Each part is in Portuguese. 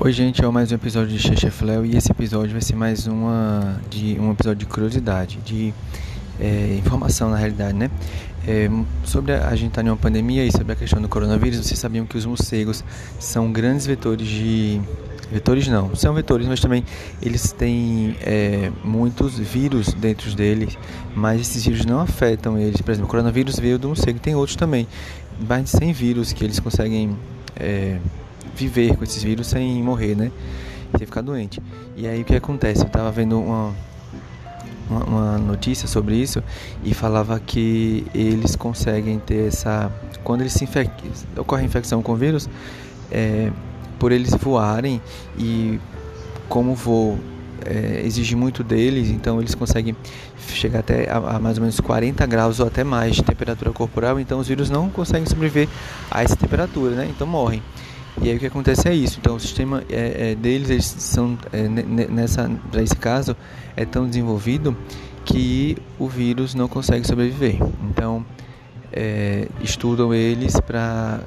Oi gente, é mais um episódio de Chechefleu e esse episódio vai ser mais uma de um episódio de curiosidade, de é, informação na realidade, né? É, sobre a, a gente estar tá em uma pandemia e sobre a questão do coronavírus, vocês sabiam que os morcegos são grandes vetores de vetores não, são vetores, mas também eles têm é, muitos vírus dentro deles, mas esses vírus não afetam eles. Por exemplo, o coronavírus veio do morcego, tem outros também, mais de 100 vírus que eles conseguem é, viver com esses vírus sem morrer, né? Sem ficar doente. E aí o que acontece? Eu tava vendo uma, uma, uma, notícia sobre isso e falava que eles conseguem ter essa. Quando eles se infectam, ocorre infecção com vírus, é, por eles voarem e como voo é, exige muito deles, então eles conseguem chegar até a, a, mais ou menos 40 graus ou até mais de temperatura corporal, então os vírus não conseguem sobreviver a essa temperatura, né? Então morrem. E aí o que acontece é isso. Então o sistema é, é, deles, eles são é, nessa para esse caso é tão desenvolvido que o vírus não consegue sobreviver. Então é, estudam eles para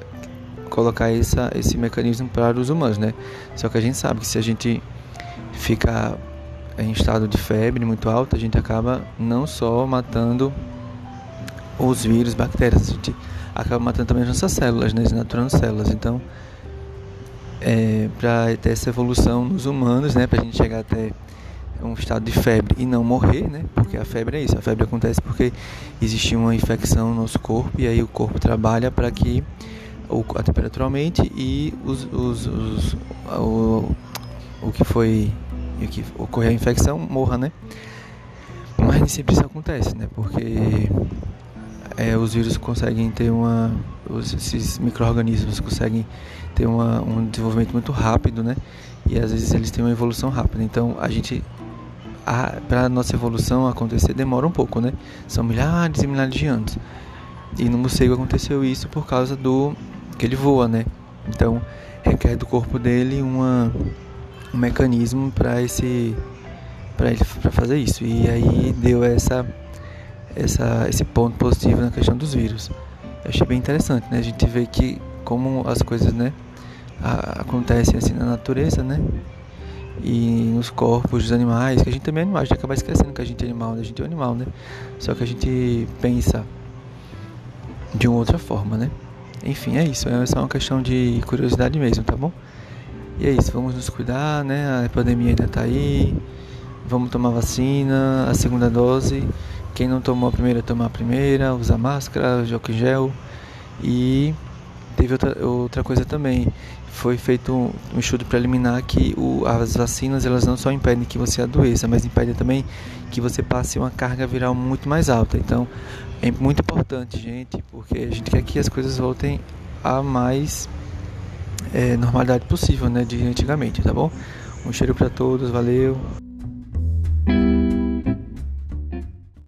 colocar essa, esse mecanismo para os humanos, né? Só que a gente sabe que se a gente fica em estado de febre muito alta, a gente acaba não só matando os vírus, bactérias, a gente acaba matando também as nossas células, né? Desnaturando células. Então é, para ter essa evolução nos humanos, né, para a gente chegar até um estado de febre e não morrer, né, porque a febre é isso, a febre acontece porque existe uma infecção no nosso corpo e aí o corpo trabalha para que a temperatura aumente e os, os, os, o, o que foi o que ocorrer a infecção morra, né? Mas nem sempre isso acontece, né? Porque é, os vírus conseguem ter uma. Esses micro-organismos conseguem uma, um desenvolvimento muito rápido, né? E às vezes eles têm uma evolução rápida. Então a gente. Para nossa evolução acontecer demora um pouco, né? São milhares e milhares de anos. E no morcego aconteceu isso por causa do. que ele voa, né? Então requer do corpo dele uma, um mecanismo para esse. para ele fazer isso. E aí deu essa essa, esse ponto positivo na questão dos vírus. Eu achei bem interessante, né? A gente vê que como as coisas, né, acontecem assim na natureza, né? E nos corpos dos animais, que a gente também é animal, a gente acaba esquecendo que a gente é animal, né? a gente é um animal, né? Só que a gente pensa de uma outra forma, né? Enfim, é isso, é só uma questão de curiosidade mesmo, tá bom? E é isso, vamos nos cuidar, né? A pandemia ainda tá aí. Vamos tomar vacina, a segunda dose. Quem não tomou a primeira, tomar a primeira, usar máscara, álcool gel. E teve outra, outra coisa também. Foi feito um, um estudo preliminar que o, as vacinas elas não só impedem que você adoeça, mas impedem também que você passe uma carga viral muito mais alta. Então é muito importante, gente, porque a gente quer que as coisas voltem a mais é, normalidade possível, né, de antigamente, tá bom? Um cheiro para todos, valeu.